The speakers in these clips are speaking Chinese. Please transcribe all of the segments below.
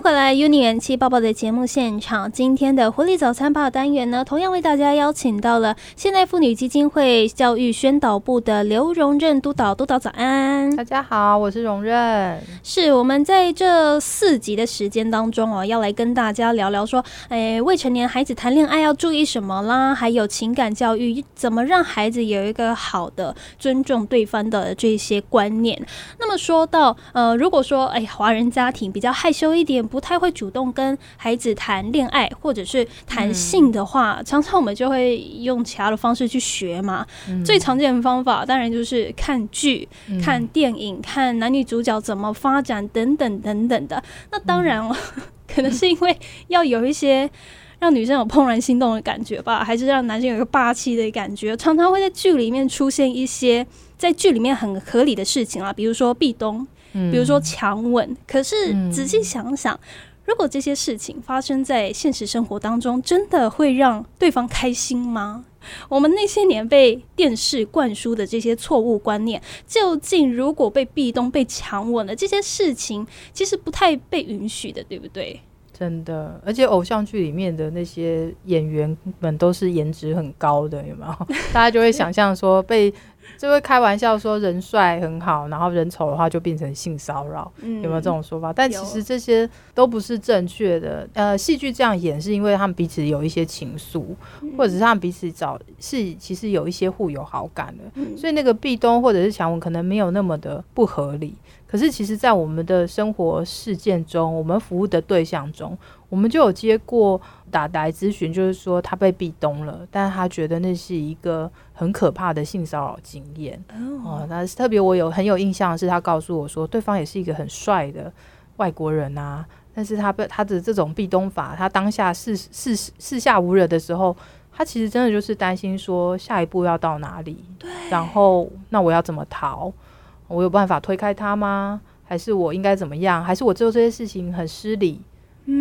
迎回来 UNI 元气爆爆的节目现场。今天的活力早餐吧单元呢，同样为大家邀请到了现代妇女基金会教育宣导部的刘荣任督导。督导早安，大家好，我是荣任。是我们在这四集的时间当中哦，要来跟大家聊聊说，哎，未成年孩子谈恋爱要注意什么啦？还有情感教育，怎么让孩子有一个好的尊重对方的这些观念？那么说到呃，如果说哎，华人家庭比较害羞一点。不太会主动跟孩子谈恋爱或者是谈性的话，常常我们就会用其他的方式去学嘛。最常见的方法当然就是看剧、看电影、看男女主角怎么发展等等等等的。那当然了，可能是因为要有一些让女生有怦然心动的感觉吧，还是让男生有一个霸气的感觉，常常会在剧里面出现一些在剧里面很合理的事情啊，比如说壁咚。比如说强吻，可是仔细想想，如果这些事情发生在现实生活当中，真的会让对方开心吗？我们那些年被电视灌输的这些错误观念，究竟如果被壁咚、被强吻了，这些事情其实不太被允许的，对不对？真的，而且偶像剧里面的那些演员们都是颜值很高的，有没有？大家就会想象说被。就会开玩笑说人帅很好，然后人丑的话就变成性骚扰，有没有这种说法？但其实这些都不是正确的。呃，戏剧这样演是因为他们彼此有一些情愫，或者是他们彼此找是其实有一些互有好感的，所以那个壁咚或者是强吻可能没有那么的不合理。可是其实，在我们的生活事件中，我们服务的对象中，我们就有接过。打来咨询，就是说他被壁咚了，但是他觉得那是一个很可怕的性骚扰经验。哦，那特别我有很有印象的是，他告诉我说，对方也是一个很帅的外国人啊，但是他被他的这种壁咚法，他当下四四四下无人的时候，他其实真的就是担心说下一步要到哪里，然后那我要怎么逃？我有办法推开他吗？还是我应该怎么样？还是我做这些事情很失礼？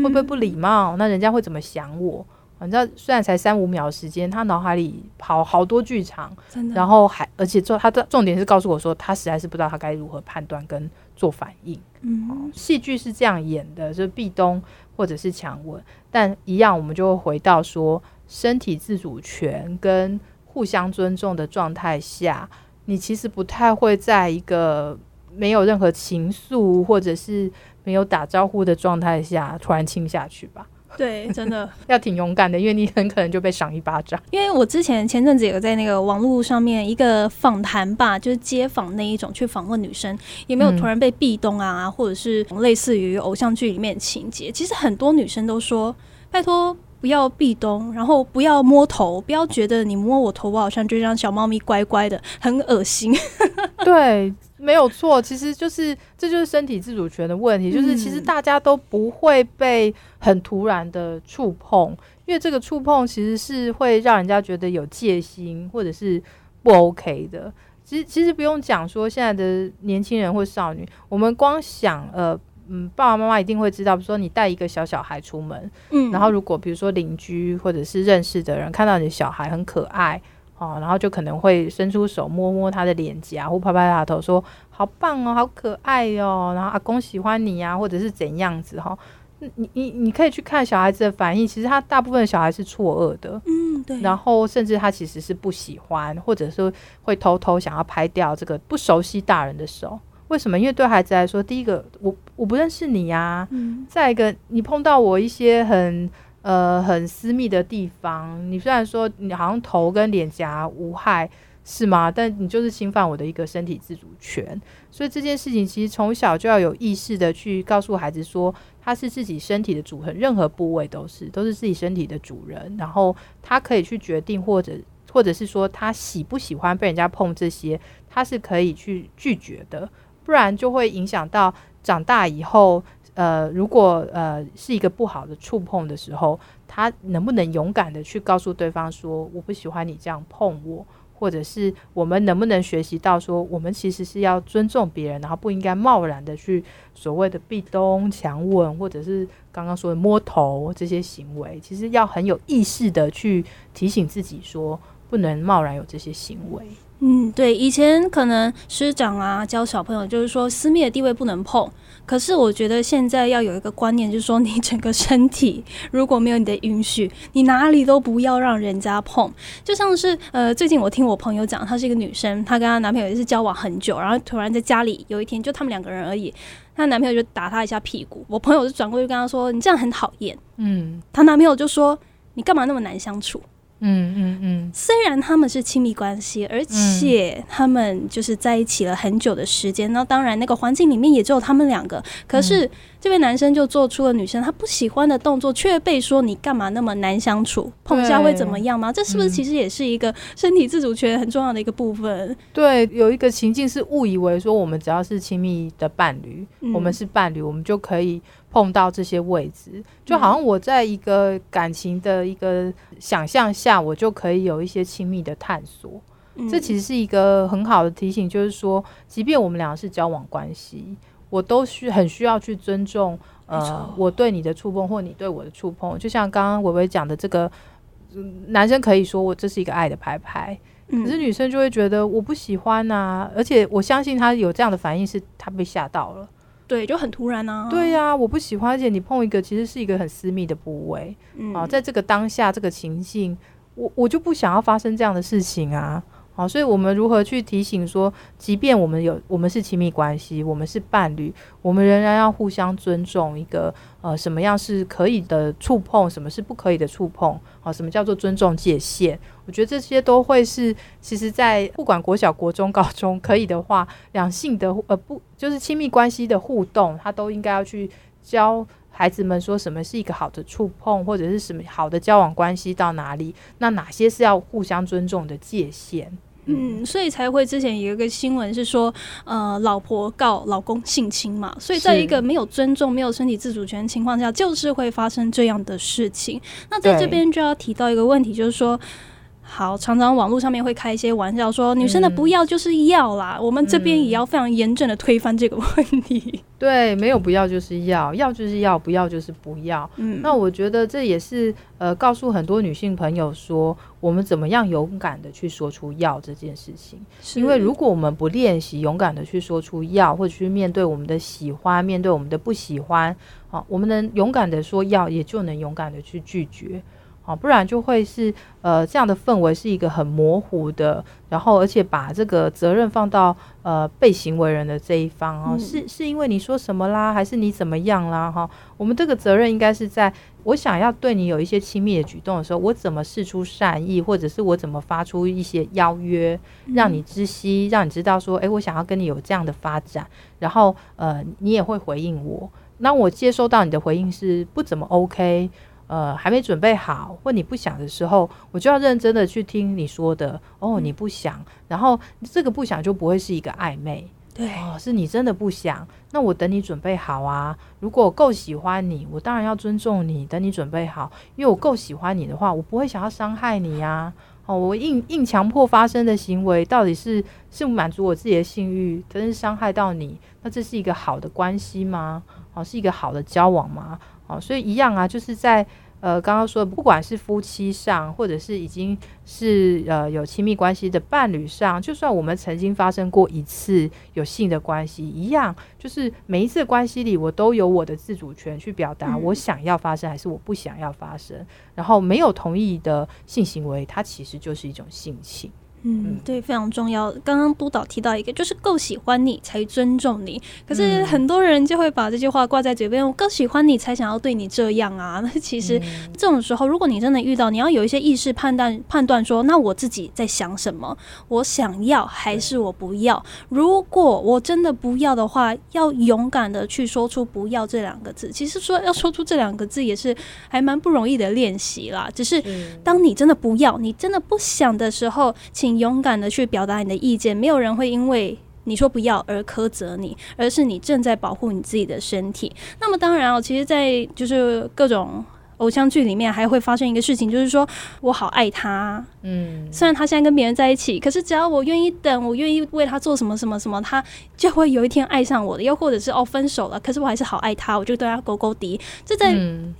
会不会不礼貌？那人家会怎么想我？你知道，虽然才三五秒时间，他脑海里跑好多剧场，然后还而且做他的重点是告诉我说，他实在是不知道他该如何判断跟做反应。嗯，戏剧是这样演的，就是壁咚或者是强吻，但一样我们就会回到说，身体自主权跟互相尊重的状态下，你其实不太会在一个没有任何情愫或者是。没有打招呼的状态下突然亲下去吧？对，真的 要挺勇敢的，因为你很可能就被赏一巴掌。因为我之前前阵子有在那个网络上面一个访谈吧，就是街访那一种去访问女生，也没有突然被壁咚啊，或者是类似于偶像剧里面情节？其实很多女生都说，拜托不要壁咚，然后不要摸头，不要觉得你摸我头，我好像就像小猫咪乖乖的，很恶心。对。没有错，其实就是这就是身体自主权的问题，就是其实大家都不会被很突然的触碰，因为这个触碰其实是会让人家觉得有戒心或者是不 OK 的。其实其实不用讲说现在的年轻人或少女，我们光想呃嗯爸爸妈妈一定会知道，比如说你带一个小小孩出门，嗯，然后如果比如说邻居或者是认识的人看到你的小孩很可爱。哦，然后就可能会伸出手摸摸他的脸颊，或拍拍他头，说好棒哦，好可爱哦，然后阿公喜欢你呀，或者是怎样子哈？你你你可以去看小孩子的反应，其实他大部分小孩是错愕的，嗯，对，然后甚至他其实是不喜欢，或者是会偷偷想要拍掉这个不熟悉大人的手。为什么？因为对孩子来说，第一个我我不认识你呀，嗯，再一个你碰到我一些很。呃，很私密的地方，你虽然说你好像头跟脸颊无害，是吗？但你就是侵犯我的一个身体自主权，所以这件事情其实从小就要有意识的去告诉孩子说，他是自己身体的主人，任何部位都是都是自己身体的主人，然后他可以去决定，或者或者是说他喜不喜欢被人家碰这些，他是可以去拒绝的，不然就会影响到长大以后。呃，如果呃是一个不好的触碰的时候，他能不能勇敢的去告诉对方说我不喜欢你这样碰我，或者是我们能不能学习到说我们其实是要尊重别人，然后不应该贸然的去所谓的壁咚、强吻，或者是刚刚说的摸头这些行为，其实要很有意识的去提醒自己说不能贸然有这些行为。嗯，对，以前可能师长啊教小朋友就是说私密的地位不能碰，可是我觉得现在要有一个观念，就是说你整个身体如果没有你的允许，你哪里都不要让人家碰。就像是呃，最近我听我朋友讲，她是一个女生，她跟她男朋友也是交往很久，然后突然在家里有一天就他们两个人而已，她男朋友就打她一下屁股，我朋友就转过去跟她说：“你这样很讨厌。”嗯她男朋友就说：“你干嘛那么难相处？”嗯嗯嗯，虽然他们是亲密关系，而且他们就是在一起了很久的时间，那当然那个环境里面也只有他们两个。可是这位男生就做出了女生他不喜欢的动作，却被说你干嘛那么难相处，碰一下会怎么样吗？这是不是其实也是一个身体自主权很重要的一个部分？对，有一个情境是误以为说我们只要是亲密的伴侣，嗯我们是伴侣，我们就可以碰到这些位置，就好像我在一个感情的一个想象下，我就可以有一些亲密的探索。嗯。这其实是一个很好的提醒，就是说，即便我们两个是交往关系，我都需很需要去尊重，呃我对你的触碰或你对我的触碰。就像刚刚伟伟讲的，这个、嗯男生可以说我这是一个爱的拍拍，嗯。可是女生就会觉得我不喜欢呐、而且我相信他有这样的反应，是他被吓到了。对就很突然啊。对呀、我不喜欢，而且你碰一个其实是一个很私密的部位嗯啊，在这个当下这个情境，我我就不想要发生这样的事情啊。好，所以我们如何去提醒说，即便我们有我们是亲密关系，我们是伴侣，我们仍然要互相尊重一个呃什么样是可以的触碰，什么是不可以的触碰，好，什么叫做尊重界限？我觉得这些都会是，其实，在不管国小、国中、高中，可以的话，两性的呃不就是亲密关系的互动，他都应该要去教孩子们说什么是一个好的触碰，或者是什么好的交往关系到哪里，那哪些是要互相尊重的界限。嗯，所以才会之前有一个新闻是说，呃，老婆告老公性侵嘛，所以在一个没有尊重、没有身体自主权的情况下，就是会发生这样的事情。那在这边就要提到一个问题，就是说。好，常常网络上面会开一些玩笑说，女生的不要就是要啦。我们这边也要非常严正的推翻这个问题。对，没有不要就是要，要就是要，不要就是不要。嗯，那我觉得这也是呃，告诉很多女性朋友说，我们怎么样勇敢的去说出要这件事情。是因为如果我们不练习勇敢的去说出要，或者去面对我们的喜欢，面对我们的不喜欢，好、我们能勇敢的说要，也就能勇敢的去拒绝。好、不然就会是呃这样的氛围是一个很模糊的，然后而且把这个责任放到呃被行为人的这一方哦，嗯是是因为你说什么啦，还是你怎么样啦？哈、我们这个责任应该是在我想要对你有一些亲密的举动的时候，我怎么示出善意，或者是我怎么发出一些邀约，让你知悉，让你知道说，诶，我想要跟你有这样的发展，然后呃，你也会回应我。那我接收到你的回应是不怎么 OK，呃，还没准备好，或你不想的时候，我就要认真的去听你说的。哦，你不想，然后这个不想就不会是一个暧昧。对，哦，是你真的不想，那我等你准备好啊。如果我够喜欢你，我当然要尊重你，等你准备好。因为我够喜欢你的话，我不会想要伤害你呀、哦，我硬硬强迫发生的行为，到底是是满足我自己的性欲，真是伤害到你，那这是一个好的关系吗？哦，是一个好的交往吗？哦，所以一样啊，就是在呃刚刚说，不管是夫妻上，或者是已经是呃有亲密关系的伴侣上，就算我们曾经发生过一次有性的关系，一样，就是每一次关系里，我都有我的自主权去表达嗯我想要发生还是我不想要发生。然后没有同意的性行为，它其实就是一种性侵。嗯，对，非常重要。刚刚督导提到一个，就是够喜欢你才尊重你。可是嗯很多人就会把这句话挂在嘴边，我够喜欢你才想要对你这样啊。那其实嗯这种时候，如果你真的遇到，你要有一些意识判断，判断说，那我自己在想什么，我想要还是我不要。如果我真的不要的话，要勇敢的去说出“不要”这两个字。其实说要说出这两个字，也是还蛮不容易的练习啦。只是当你真的不要，你真的不想的时候，请勇敢的去表达你的意见。没有人会因为你说不要而苛责你，而是你正在保护你自己的身体。那么当然哦，其实，在就是各种。偶像剧里面还会发生一个事情，就是说我好爱他，嗯，虽然他现在跟别人在一起，可是只要我愿意等，我愿意为他做什么什么什么，他就会有一天爱上我的。又或者是哦分手了，可是我还是好爱他，我就对他勾勾滴。这在、嗯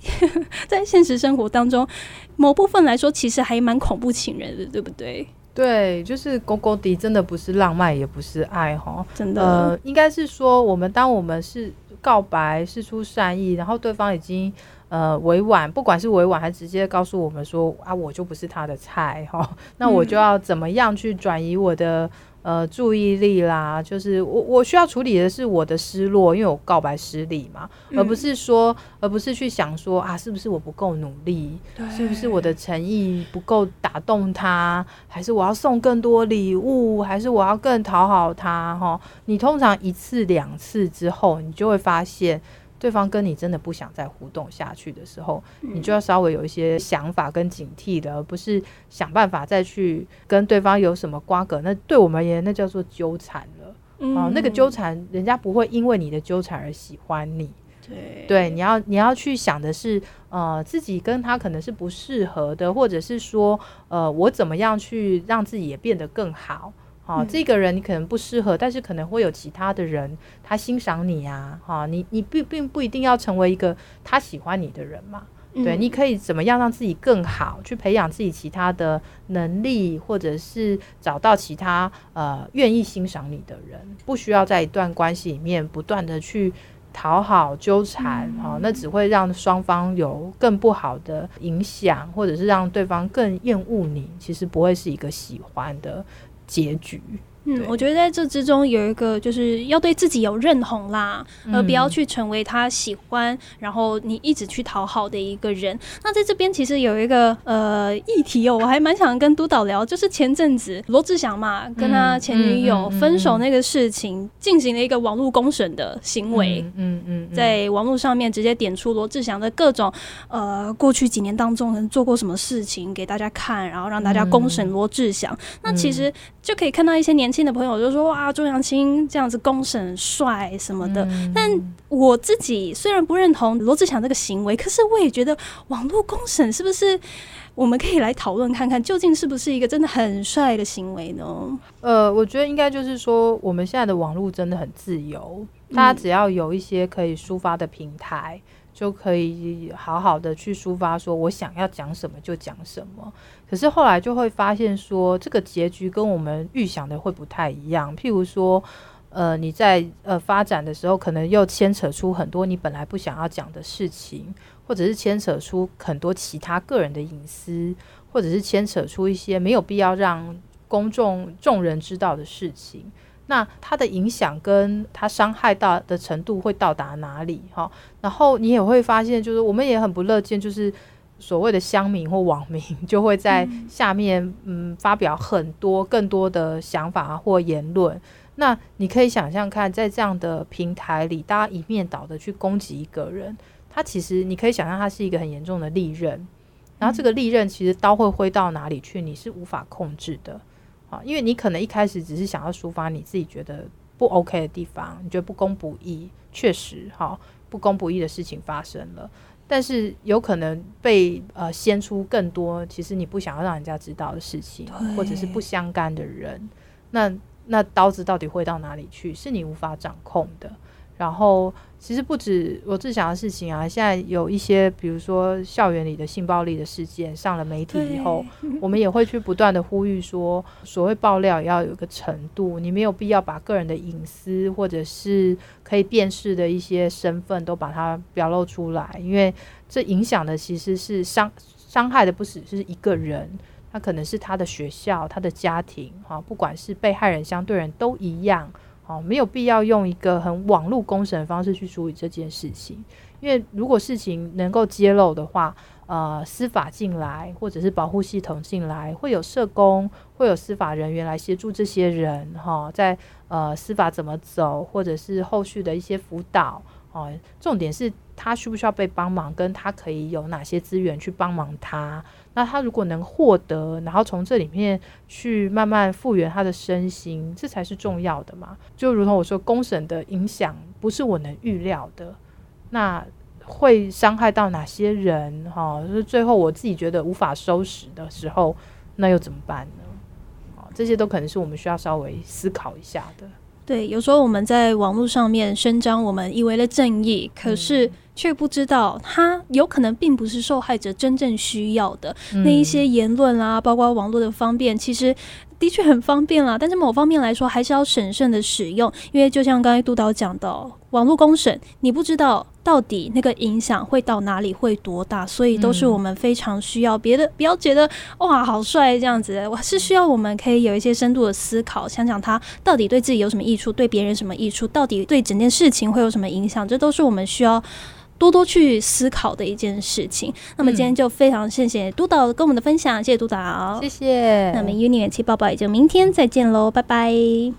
在现实生活当中，某部分来说，其实还蛮恐怖情人的，对不对？对，就是勾勾滴，真的不是浪漫，也不是爱哈。真的，呃，应该是说，我们当我们是告白，是出善意，然后对方已经呃委婉，不管是委婉还是直接告诉我们说啊，我就不是他的菜哈，那我就要怎么样去转移我的。呃，注意力啦，就是我我需要处理的是我的失落，因为我告白失礼嘛，而不是说，而不是去想说啊，是不是我不够努力，是不是我的诚意不够打动他，还是我要送更多礼物，还是我要更讨好他？哈，你通常一次两次之后，你就会发现。对方跟你真的不想再互动下去的时候，你就要稍微有一些想法跟警惕的，而不是想办法再去跟对方有什么瓜葛。那对我们而言，那叫做纠缠了。啊，那个纠缠，人家不会因为你的纠缠而喜欢你。对，对，你要你要去想的是，呃，自己跟他可能是不适合的，或者是说，呃，我怎么样去让自己也变得更好。哦，这个人你可能不适合，但是可能会有其他的人他欣赏你呀，哈，你你并并不一定要成为一个他喜欢你的人嘛，对，你可以怎么样让自己更好，去培养自己其他的能力，或者是找到其他呃愿意欣赏你的人，不需要在一段关系里面不断的去讨好纠缠，哈，那只会让双方有更不好的影响，或者是让对方更厌恶你，其实不会是一个喜欢的。结局。嗯，我觉得在这之中有一个，就是要对自己有认同啦，而不要去成为他喜欢，然后你一直去讨好的一个人。那在这边其实有一个呃议题哦，我还蛮想跟督导聊，就是前阵子罗志祥嘛，跟他前女友分手那个事情，进行了一个网络公审的行为。嗯嗯，在网络上面直接点出罗志祥的各种呃过去几年当中能做过什么事情给大家看，然后让大家公审罗志祥。那其实就可以看到一些年。亲的朋友就说：“哇，周扬青这样子公审帅什么的。”但我自己虽然不认同罗志祥这个行为，可是我也觉得网络公审是不是我们可以来讨论看看，究竟是不是一个真的很帅的行为呢？呃，我觉得应该就是说，我们现在的网络真的很自由，大家只要有一些可以抒发的平台。就可以好好的去抒发，说我想要讲什么就讲什么。可是后来就会发现，说这个结局跟我们预想的会不太一样。譬如说，呃，你在呃发展的时候，可能又牵扯出很多你本来不想要讲的事情，或者是牵扯出很多其他个人的隐私，或者是牵扯出一些没有必要让公众众人知道的事情。那它的影响跟它伤害到的程度会到达哪里？哈，然后你也会发现，就是我们也很不乐见，就是所谓的乡民或网民就会在下面嗯发表很多更多的想法或言论。那你可以想象看，在这样的平台里，大家一面倒的去攻击一个人，他其实你可以想象，他是一个很严重的利刃。然后这个利刃其实刀会挥到哪里去，你是无法控制的。啊，因为你可能一开始只是想要抒发你自己觉得不 OK 的地方，你觉得不公不义，确实哈，不公不义的事情发生了，但是有可能被呃掀出更多其实你不想要让人家知道的事情，或者是不相干的人，那那刀子到底会到哪里去，是你无法掌控的。然后，其实不止罗志祥的事情啊，现在有一些，比如说校园里的性暴力的事件上了媒体以后，我们也会去不断的呼吁说，所谓爆料也要有一个程度，你没有必要把个人的隐私或者是可以辨识的一些身份都把它表露出来，因为这影响的其实是伤伤害的不只是一个人，他可能是他的学校、他的家庭，哈，不管是被害人、相对人都一样。哦，没有必要用一个很网络公审的方式去处理这件事情，因为如果事情能够揭露的话，呃，司法进来或者是保护系统进来，会有社工，会有司法人员来协助这些人，哈，在呃司法怎么走，或者是后续的一些辅导，哦，重点是他需不需要被帮忙，跟他可以有哪些资源去帮忙他。那他如果能获得，然后从这里面去慢慢复原他的身心，这才是重要的嘛。就如同我说，公审的影响不是我能预料的，那会伤害到哪些人？哈，就是最后我自己觉得无法收拾的时候，那又怎么办呢？这些都可能是我们需要稍微思考一下的。对，有时候我们在网络上面声张我们以为的正义，可是却不知道他有可能并不是受害者真正需要的。那一些言论啦，包括网络的方便，其实。的确很方便啦，但是某方面来说还是要审慎的使用，因为就像刚才督导讲的，网络公审，你不知道到底那个影响会到哪里，会多大，所以都是我们非常需要。别的不要觉得哇好帅这样子，我是需要我们可以有一些深度的思考，想想他到底对自己有什么益处，对别人什么益处，到底对整件事情会有什么影响，这都是我们需要。多多去思考的一件事情。那么今天就非常谢谢督导跟我们的分享，谢谢督导，谢谢。那么 Uni 元气抱抱也就明天再见喽，拜拜。